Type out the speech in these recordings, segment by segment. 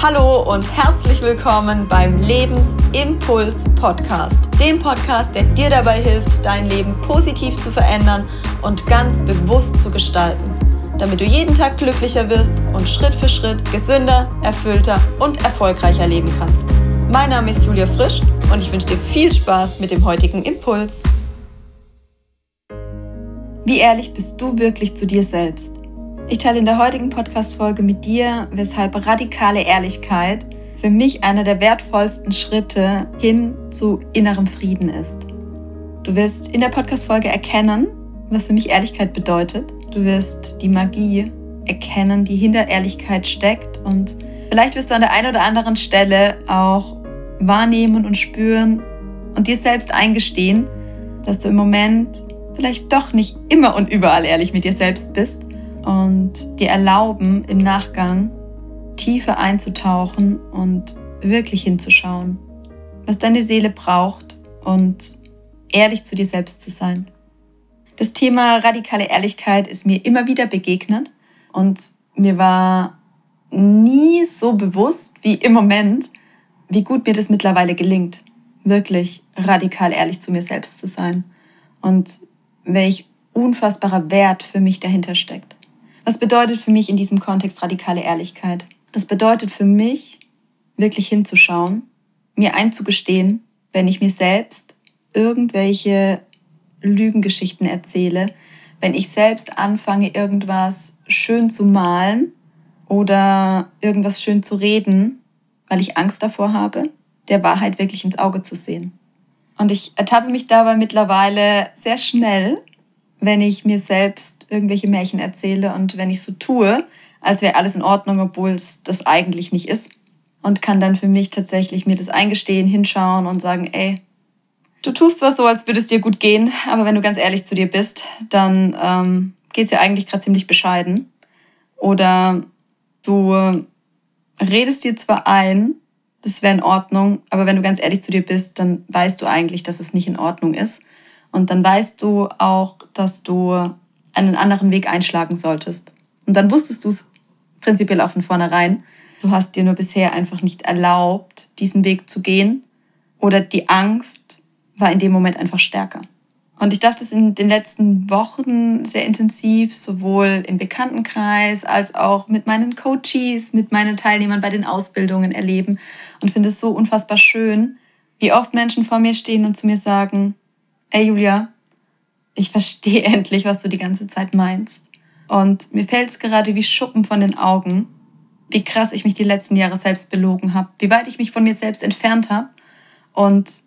Hallo und herzlich willkommen beim Lebensimpuls Podcast, dem Podcast, der dir dabei hilft, dein Leben positiv zu verändern und ganz bewusst zu gestalten, damit du jeden Tag glücklicher wirst und Schritt für Schritt gesünder, erfüllter und erfolgreicher leben kannst. Mein Name ist Julia Frisch und ich wünsche dir viel Spaß mit dem heutigen Impuls. Wie ehrlich bist du wirklich zu dir selbst? Ich teile in der heutigen Podcast-Folge mit dir, weshalb radikale Ehrlichkeit für mich einer der wertvollsten Schritte hin zu innerem Frieden ist. Du wirst in der Podcast-Folge erkennen, was für mich Ehrlichkeit bedeutet. Du wirst die Magie erkennen, die hinter Ehrlichkeit steckt und vielleicht wirst du an der einen oder anderen Stelle auch wahrnehmen und spüren und dir selbst eingestehen, dass du im Moment vielleicht doch nicht immer und überall ehrlich mit dir selbst bist und dir erlauben, im Nachgang tiefer einzutauchen und wirklich hinzuschauen, was deine Seele braucht und ehrlich zu dir selbst zu sein. Das Thema radikale Ehrlichkeit ist mir immer wieder begegnet und mir war nie so bewusst wie im Moment, wie gut mir das mittlerweile gelingt, wirklich radikal ehrlich zu mir selbst zu sein und welch unfassbarer Wert für mich dahinter steckt. Was bedeutet für mich in diesem Kontext radikale Ehrlichkeit? Das bedeutet für mich, wirklich hinzuschauen, mir einzugestehen, wenn ich mir selbst irgendwelche Lügengeschichten erzähle, wenn ich selbst anfange, irgendwas schön zu malen oder irgendwas schön zu reden, weil ich Angst davor habe, der Wahrheit wirklich ins Auge zu sehen. Und ich ertappe mich dabei mittlerweile sehr schnell, wenn ich mir selbst irgendwelche Märchen erzähle und wenn ich so tue, als wäre alles in Ordnung, obwohl es das eigentlich nicht ist. Und kann dann für mich tatsächlich mir das eingestehen, hinschauen und sagen, ey, du tust was so, als würde es dir gut gehen, aber wenn du ganz ehrlich zu dir bist, dann ähm, geht dir eigentlich gerade ziemlich bescheiden. Oder du redest dir zwar ein, das wäre in Ordnung, aber wenn du ganz ehrlich zu dir bist, dann weißt du eigentlich, dass es nicht in Ordnung ist. Und dann weißt du auch, dass du einen anderen Weg einschlagen solltest. Und dann wusstest du es prinzipiell auch von vornherein. Du hast dir nur bisher einfach nicht erlaubt, diesen Weg zu gehen. Oder die Angst war in dem Moment einfach stärker. Und ich darf das in den letzten Wochen sehr intensiv, sowohl im Bekanntenkreis als auch mit meinen Coaches, mit meinen Teilnehmern bei den Ausbildungen erleben und finde es so unfassbar schön, wie oft Menschen vor mir stehen und zu mir sagen, ey Julia, ich verstehe endlich, was du die ganze Zeit meinst. Und mir fällt es gerade wie Schuppen von den Augen, wie krass ich mich die letzten Jahre selbst belogen habe, wie weit ich mich von mir selbst entfernt habe und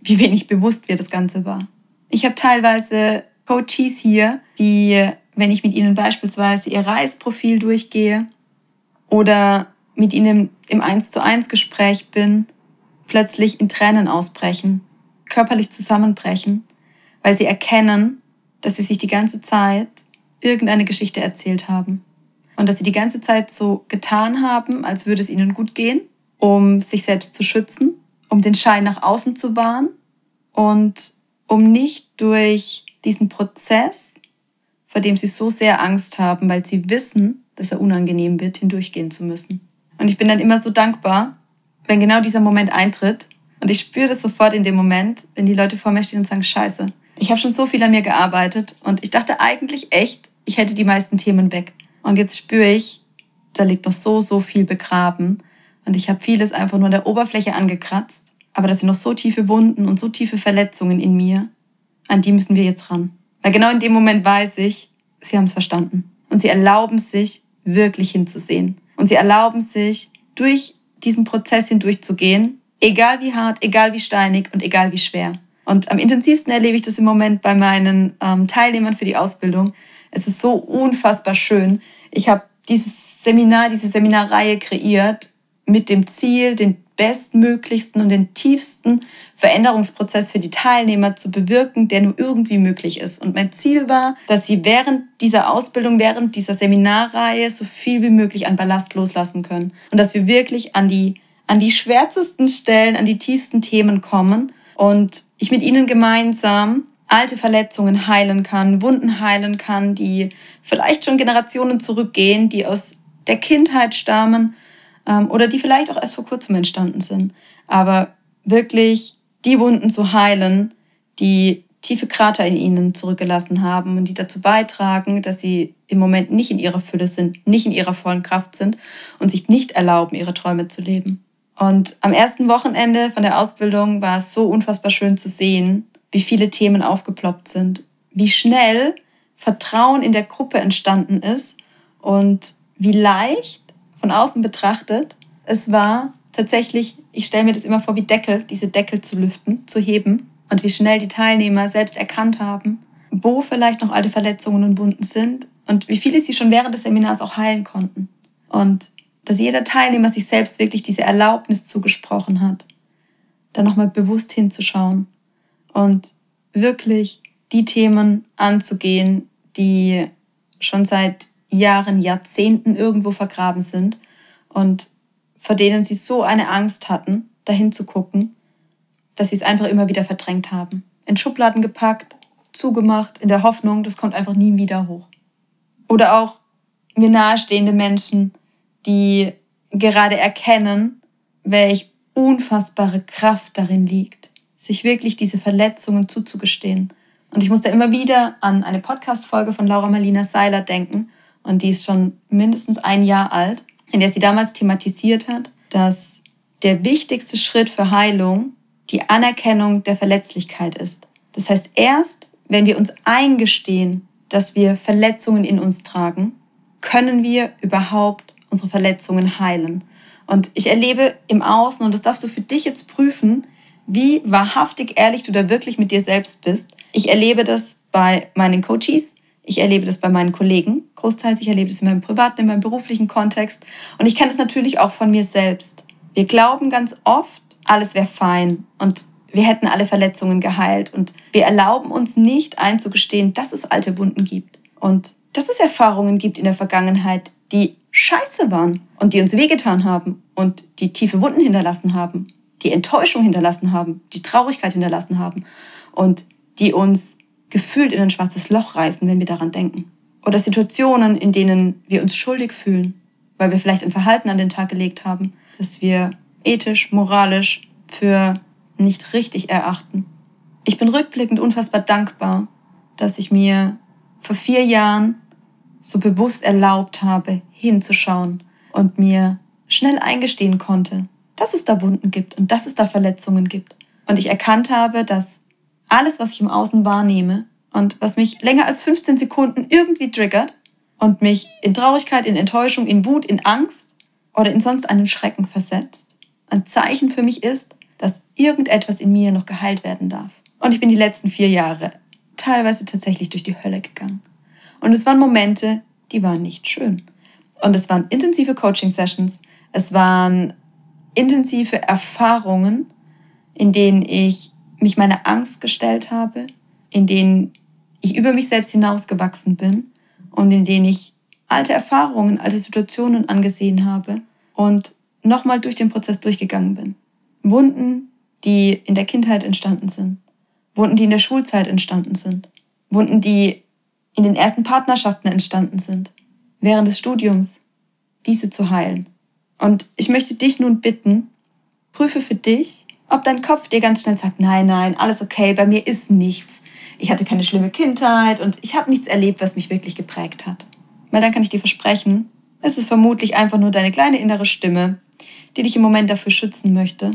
wie wenig bewusst mir das Ganze war. Ich habe teilweise Coaches hier, die, wenn ich mit ihnen beispielsweise ihr Reisprofil durchgehe oder mit ihnen im 1 zu 1 Gespräch bin, plötzlich in Tränen ausbrechen, körperlich zusammenbrechen weil sie erkennen, dass sie sich die ganze Zeit irgendeine Geschichte erzählt haben. Und dass sie die ganze Zeit so getan haben, als würde es ihnen gut gehen, um sich selbst zu schützen, um den Schein nach außen zu wahren und um nicht durch diesen Prozess, vor dem sie so sehr Angst haben, weil sie wissen, dass er unangenehm wird, hindurchgehen zu müssen. Und ich bin dann immer so dankbar, wenn genau dieser Moment eintritt. Und ich spüre das sofort in dem Moment, wenn die Leute vor mir stehen und sagen, scheiße, ich habe schon so viel an mir gearbeitet und ich dachte eigentlich echt, ich hätte die meisten Themen weg. Und jetzt spüre ich, da liegt noch so, so viel begraben. Und ich habe vieles einfach nur an der Oberfläche angekratzt. Aber das sind noch so tiefe Wunden und so tiefe Verletzungen in mir. An die müssen wir jetzt ran. Weil genau in dem Moment weiß ich, sie haben es verstanden. Und sie erlauben sich, wirklich hinzusehen. Und sie erlauben sich, durch diesen Prozess hindurchzugehen, egal wie hart, egal wie steinig und egal wie schwer. Und am intensivsten erlebe ich das im Moment bei meinen ähm, Teilnehmern für die Ausbildung. Es ist so unfassbar schön. Ich habe dieses Seminar, diese Seminarreihe kreiert mit dem Ziel, den bestmöglichsten und den tiefsten Veränderungsprozess für die Teilnehmer zu bewirken, der nur irgendwie möglich ist. Und mein Ziel war, dass sie während dieser Ausbildung, während dieser Seminarreihe so viel wie möglich an Ballast loslassen können. Und dass wir wirklich an die, an die schwärzesten Stellen, an die tiefsten Themen kommen und ich mit ihnen gemeinsam alte Verletzungen heilen kann, Wunden heilen kann, die vielleicht schon Generationen zurückgehen, die aus der Kindheit stammen, ähm, oder die vielleicht auch erst vor kurzem entstanden sind. Aber wirklich die Wunden zu heilen, die tiefe Krater in ihnen zurückgelassen haben und die dazu beitragen, dass sie im Moment nicht in ihrer Fülle sind, nicht in ihrer vollen Kraft sind und sich nicht erlauben, ihre Träume zu leben. Und am ersten Wochenende von der Ausbildung war es so unfassbar schön zu sehen, wie viele Themen aufgeploppt sind, wie schnell Vertrauen in der Gruppe entstanden ist und wie leicht von außen betrachtet es war, tatsächlich, ich stelle mir das immer vor wie Deckel, diese Deckel zu lüften, zu heben und wie schnell die Teilnehmer selbst erkannt haben, wo vielleicht noch alte Verletzungen und Wunden sind und wie viele sie schon während des Seminars auch heilen konnten. Und dass jeder Teilnehmer sich selbst wirklich diese Erlaubnis zugesprochen hat, da nochmal bewusst hinzuschauen und wirklich die Themen anzugehen, die schon seit Jahren, Jahrzehnten irgendwo vergraben sind und vor denen sie so eine Angst hatten, dahin zu gucken, dass sie es einfach immer wieder verdrängt haben. In Schubladen gepackt, zugemacht, in der Hoffnung, das kommt einfach nie wieder hoch. Oder auch mir nahestehende Menschen, die gerade erkennen, welch unfassbare Kraft darin liegt, sich wirklich diese Verletzungen zuzugestehen. Und ich muss da immer wieder an eine Podcast-Folge von Laura Marlina Seiler denken, und die ist schon mindestens ein Jahr alt, in der sie damals thematisiert hat, dass der wichtigste Schritt für Heilung die Anerkennung der Verletzlichkeit ist. Das heißt, erst wenn wir uns eingestehen, dass wir Verletzungen in uns tragen, können wir überhaupt unsere Verletzungen heilen. Und ich erlebe im Außen, und das darfst du für dich jetzt prüfen, wie wahrhaftig ehrlich du da wirklich mit dir selbst bist. Ich erlebe das bei meinen Coaches, ich erlebe das bei meinen Kollegen, großteils. Ich erlebe das in meinem privaten, in meinem beruflichen Kontext. Und ich kenne das natürlich auch von mir selbst. Wir glauben ganz oft, alles wäre fein und wir hätten alle Verletzungen geheilt. Und wir erlauben uns nicht einzugestehen, dass es alte Wunden gibt. Und dass es Erfahrungen gibt in der Vergangenheit, die scheiße waren und die uns wehgetan haben und die tiefe Wunden hinterlassen haben, die Enttäuschung hinterlassen haben, die Traurigkeit hinterlassen haben und die uns gefühlt in ein schwarzes Loch reißen, wenn wir daran denken. Oder Situationen, in denen wir uns schuldig fühlen, weil wir vielleicht ein Verhalten an den Tag gelegt haben, das wir ethisch, moralisch für nicht richtig erachten. Ich bin rückblickend unfassbar dankbar, dass ich mir vor vier Jahren so bewusst erlaubt habe, hinzuschauen und mir schnell eingestehen konnte, dass es da Wunden gibt und dass es da Verletzungen gibt. Und ich erkannt habe, dass alles, was ich im Außen wahrnehme und was mich länger als 15 Sekunden irgendwie triggert und mich in Traurigkeit, in Enttäuschung, in Wut, in Angst oder in sonst einen Schrecken versetzt, ein Zeichen für mich ist, dass irgendetwas in mir noch geheilt werden darf. Und ich bin die letzten vier Jahre teilweise tatsächlich durch die Hölle gegangen. Und es waren Momente, die waren nicht schön. Und es waren intensive Coaching-Sessions, es waren intensive Erfahrungen, in denen ich mich meiner Angst gestellt habe, in denen ich über mich selbst hinausgewachsen bin und in denen ich alte Erfahrungen, alte Situationen angesehen habe und nochmal durch den Prozess durchgegangen bin. Wunden, die in der Kindheit entstanden sind, Wunden, die in der Schulzeit entstanden sind, Wunden, die in den ersten Partnerschaften entstanden sind, während des Studiums, diese zu heilen. Und ich möchte dich nun bitten, prüfe für dich, ob dein Kopf dir ganz schnell sagt, nein, nein, alles okay, bei mir ist nichts. Ich hatte keine schlimme Kindheit und ich habe nichts erlebt, was mich wirklich geprägt hat. Weil dann kann ich dir versprechen, es ist vermutlich einfach nur deine kleine innere Stimme, die dich im Moment dafür schützen möchte,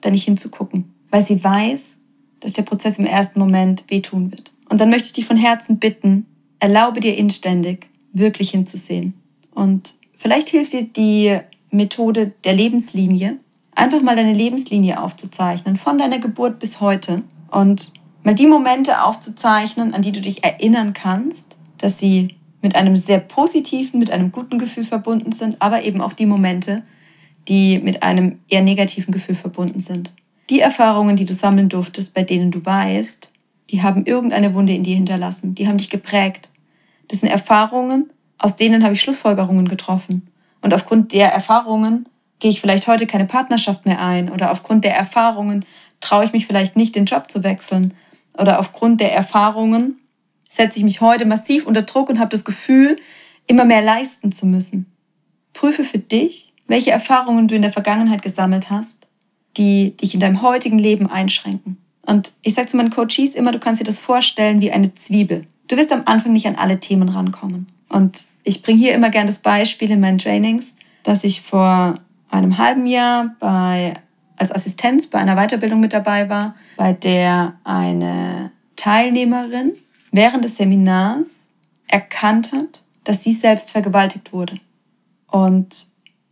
da nicht hinzugucken, weil sie weiß, dass der Prozess im ersten Moment wehtun wird. Und dann möchte ich dich von Herzen bitten, erlaube dir inständig, wirklich hinzusehen. Und vielleicht hilft dir die Methode der Lebenslinie, einfach mal deine Lebenslinie aufzuzeichnen, von deiner Geburt bis heute. Und mal die Momente aufzuzeichnen, an die du dich erinnern kannst, dass sie mit einem sehr positiven, mit einem guten Gefühl verbunden sind, aber eben auch die Momente, die mit einem eher negativen Gefühl verbunden sind. Die Erfahrungen, die du sammeln durftest, bei denen du weißt, die haben irgendeine Wunde in dir hinterlassen, die haben dich geprägt. Das sind Erfahrungen, aus denen habe ich Schlussfolgerungen getroffen. Und aufgrund der Erfahrungen gehe ich vielleicht heute keine Partnerschaft mehr ein oder aufgrund der Erfahrungen traue ich mich vielleicht nicht, den Job zu wechseln oder aufgrund der Erfahrungen setze ich mich heute massiv unter Druck und habe das Gefühl, immer mehr leisten zu müssen. Prüfe für dich, welche Erfahrungen du in der Vergangenheit gesammelt hast, die dich in deinem heutigen Leben einschränken. Und ich sage zu meinen Coaches immer, du kannst dir das vorstellen wie eine Zwiebel. Du wirst am Anfang nicht an alle Themen rankommen. Und ich bringe hier immer gerne das Beispiel in meinen Trainings, dass ich vor einem halben Jahr bei, als Assistenz bei einer Weiterbildung mit dabei war, bei der eine Teilnehmerin während des Seminars erkannt hat, dass sie selbst vergewaltigt wurde. Und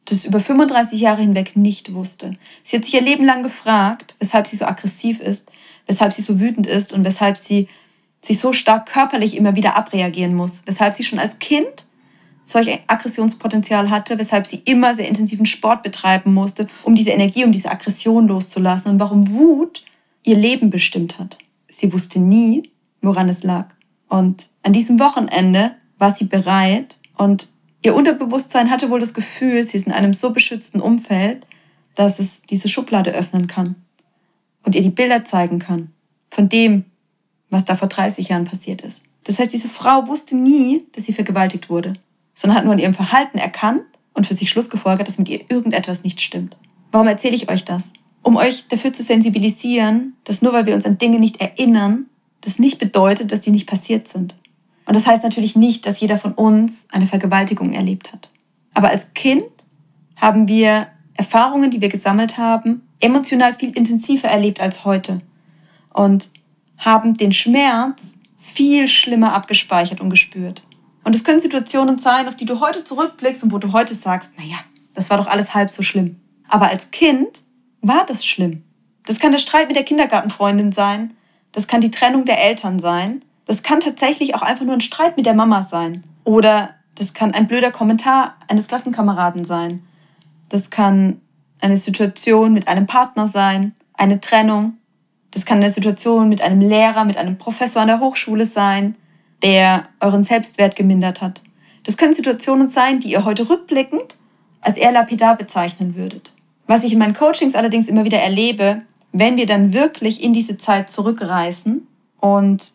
das über 35 Jahre hinweg nicht wusste. Sie hat sich ihr Leben lang gefragt, weshalb sie so aggressiv ist, weshalb sie so wütend ist und weshalb sie sich so stark körperlich immer wieder abreagieren muss, weshalb sie schon als Kind solch ein Aggressionspotenzial hatte, weshalb sie immer sehr intensiven Sport betreiben musste, um diese Energie, um diese Aggression loszulassen und warum Wut ihr Leben bestimmt hat. Sie wusste nie, woran es lag. Und an diesem Wochenende war sie bereit und ihr Unterbewusstsein hatte wohl das Gefühl, sie ist in einem so beschützten Umfeld, dass es diese Schublade öffnen kann und ihr die Bilder zeigen kann von dem, was da vor 30 Jahren passiert ist. Das heißt, diese Frau wusste nie, dass sie vergewaltigt wurde, sondern hat nur an ihrem Verhalten erkannt und für sich Schlussgefolgert, dass mit ihr irgendetwas nicht stimmt. Warum erzähle ich euch das? Um euch dafür zu sensibilisieren, dass nur weil wir uns an Dinge nicht erinnern, das nicht bedeutet, dass die nicht passiert sind. Und das heißt natürlich nicht, dass jeder von uns eine Vergewaltigung erlebt hat. Aber als Kind haben wir Erfahrungen, die wir gesammelt haben, emotional viel intensiver erlebt als heute. Und haben den Schmerz viel schlimmer abgespeichert und gespürt. Und es können Situationen sein, auf die du heute zurückblickst und wo du heute sagst, naja, das war doch alles halb so schlimm. Aber als Kind war das schlimm. Das kann der Streit mit der Kindergartenfreundin sein, das kann die Trennung der Eltern sein, das kann tatsächlich auch einfach nur ein Streit mit der Mama sein. Oder das kann ein blöder Kommentar eines Klassenkameraden sein. Das kann eine Situation mit einem Partner sein, eine Trennung. Das kann eine Situation mit einem Lehrer, mit einem Professor an der Hochschule sein, der euren Selbstwert gemindert hat. Das können Situationen sein, die ihr heute rückblickend als eher lapidar bezeichnen würdet. Was ich in meinen Coachings allerdings immer wieder erlebe, wenn wir dann wirklich in diese Zeit zurückreisen und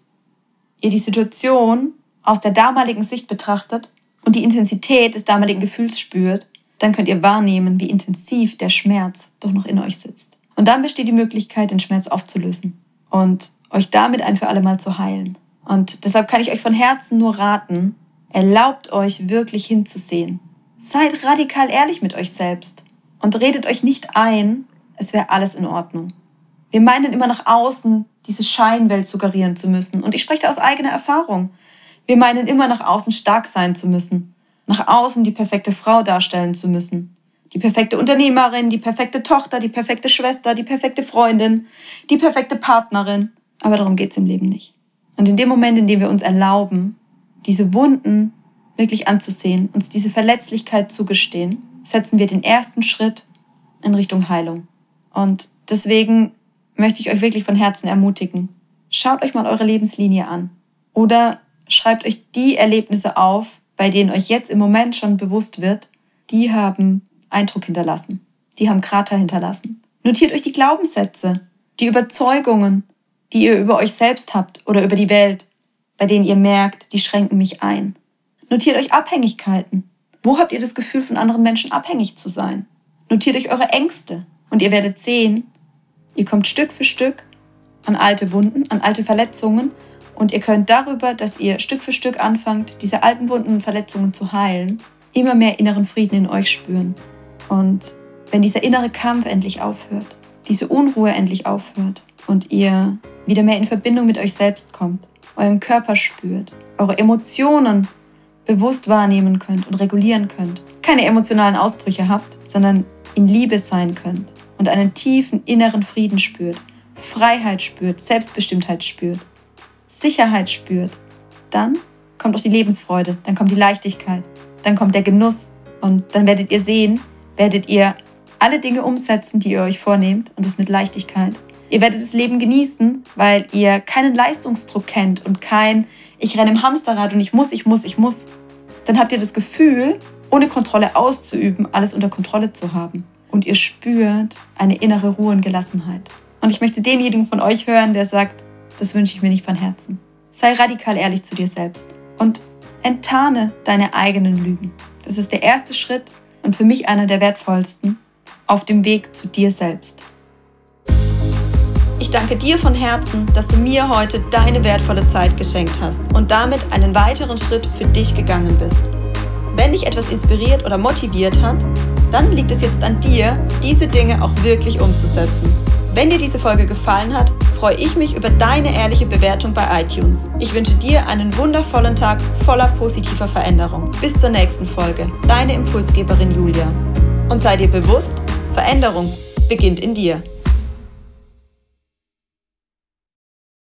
ihr die Situation aus der damaligen Sicht betrachtet und die Intensität des damaligen Gefühls spürt, dann könnt ihr wahrnehmen, wie intensiv der Schmerz doch noch in euch sitzt. Und dann besteht die Möglichkeit, den Schmerz aufzulösen und euch damit ein für alle Mal zu heilen. Und deshalb kann ich euch von Herzen nur raten, erlaubt euch wirklich hinzusehen. Seid radikal ehrlich mit euch selbst und redet euch nicht ein, es wäre alles in Ordnung. Wir meinen immer nach außen, diese Scheinwelt suggerieren zu müssen. Und ich spreche da aus eigener Erfahrung. Wir meinen immer nach außen stark sein zu müssen, nach außen die perfekte Frau darstellen zu müssen, die perfekte Unternehmerin, die perfekte Tochter, die perfekte Schwester, die perfekte Freundin, die perfekte Partnerin. Aber darum geht es im Leben nicht. Und in dem Moment, in dem wir uns erlauben, diese Wunden wirklich anzusehen, uns diese Verletzlichkeit zugestehen, setzen wir den ersten Schritt in Richtung Heilung. Und deswegen möchte ich euch wirklich von Herzen ermutigen. Schaut euch mal eure Lebenslinie an oder schreibt euch die Erlebnisse auf, bei denen euch jetzt im Moment schon bewusst wird, die haben Eindruck hinterlassen, die haben Krater hinterlassen. Notiert euch die Glaubenssätze, die Überzeugungen, die ihr über euch selbst habt oder über die Welt, bei denen ihr merkt, die schränken mich ein. Notiert euch Abhängigkeiten. Wo habt ihr das Gefühl, von anderen Menschen abhängig zu sein? Notiert euch eure Ängste und ihr werdet sehen, Ihr kommt Stück für Stück an alte Wunden, an alte Verletzungen und ihr könnt darüber, dass ihr Stück für Stück anfangt, diese alten Wunden und Verletzungen zu heilen, immer mehr inneren Frieden in euch spüren. Und wenn dieser innere Kampf endlich aufhört, diese Unruhe endlich aufhört und ihr wieder mehr in Verbindung mit euch selbst kommt, euren Körper spürt, eure Emotionen bewusst wahrnehmen könnt und regulieren könnt, keine emotionalen Ausbrüche habt, sondern in Liebe sein könnt, und einen tiefen inneren Frieden spürt, Freiheit spürt, Selbstbestimmtheit spürt, Sicherheit spürt, dann kommt auch die Lebensfreude, dann kommt die Leichtigkeit, dann kommt der Genuss und dann werdet ihr sehen, werdet ihr alle Dinge umsetzen, die ihr euch vornehmt und das mit Leichtigkeit. Ihr werdet das Leben genießen, weil ihr keinen Leistungsdruck kennt und kein ich renne im Hamsterrad und ich muss, ich muss, ich muss. Dann habt ihr das Gefühl, ohne Kontrolle auszuüben, alles unter Kontrolle zu haben und ihr spürt eine innere Ruhe und Gelassenheit. Und ich möchte denjenigen von euch hören, der sagt, das wünsche ich mir nicht von Herzen. Sei radikal ehrlich zu dir selbst und enttarne deine eigenen Lügen. Das ist der erste Schritt und für mich einer der wertvollsten auf dem Weg zu dir selbst. Ich danke dir von Herzen, dass du mir heute deine wertvolle Zeit geschenkt hast und damit einen weiteren Schritt für dich gegangen bist. Wenn dich etwas inspiriert oder motiviert hat, dann liegt es jetzt an dir, diese Dinge auch wirklich umzusetzen. Wenn dir diese Folge gefallen hat, freue ich mich über deine ehrliche Bewertung bei iTunes. Ich wünsche dir einen wundervollen Tag voller positiver Veränderung. Bis zur nächsten Folge. Deine Impulsgeberin Julia. Und sei dir bewusst, Veränderung beginnt in dir.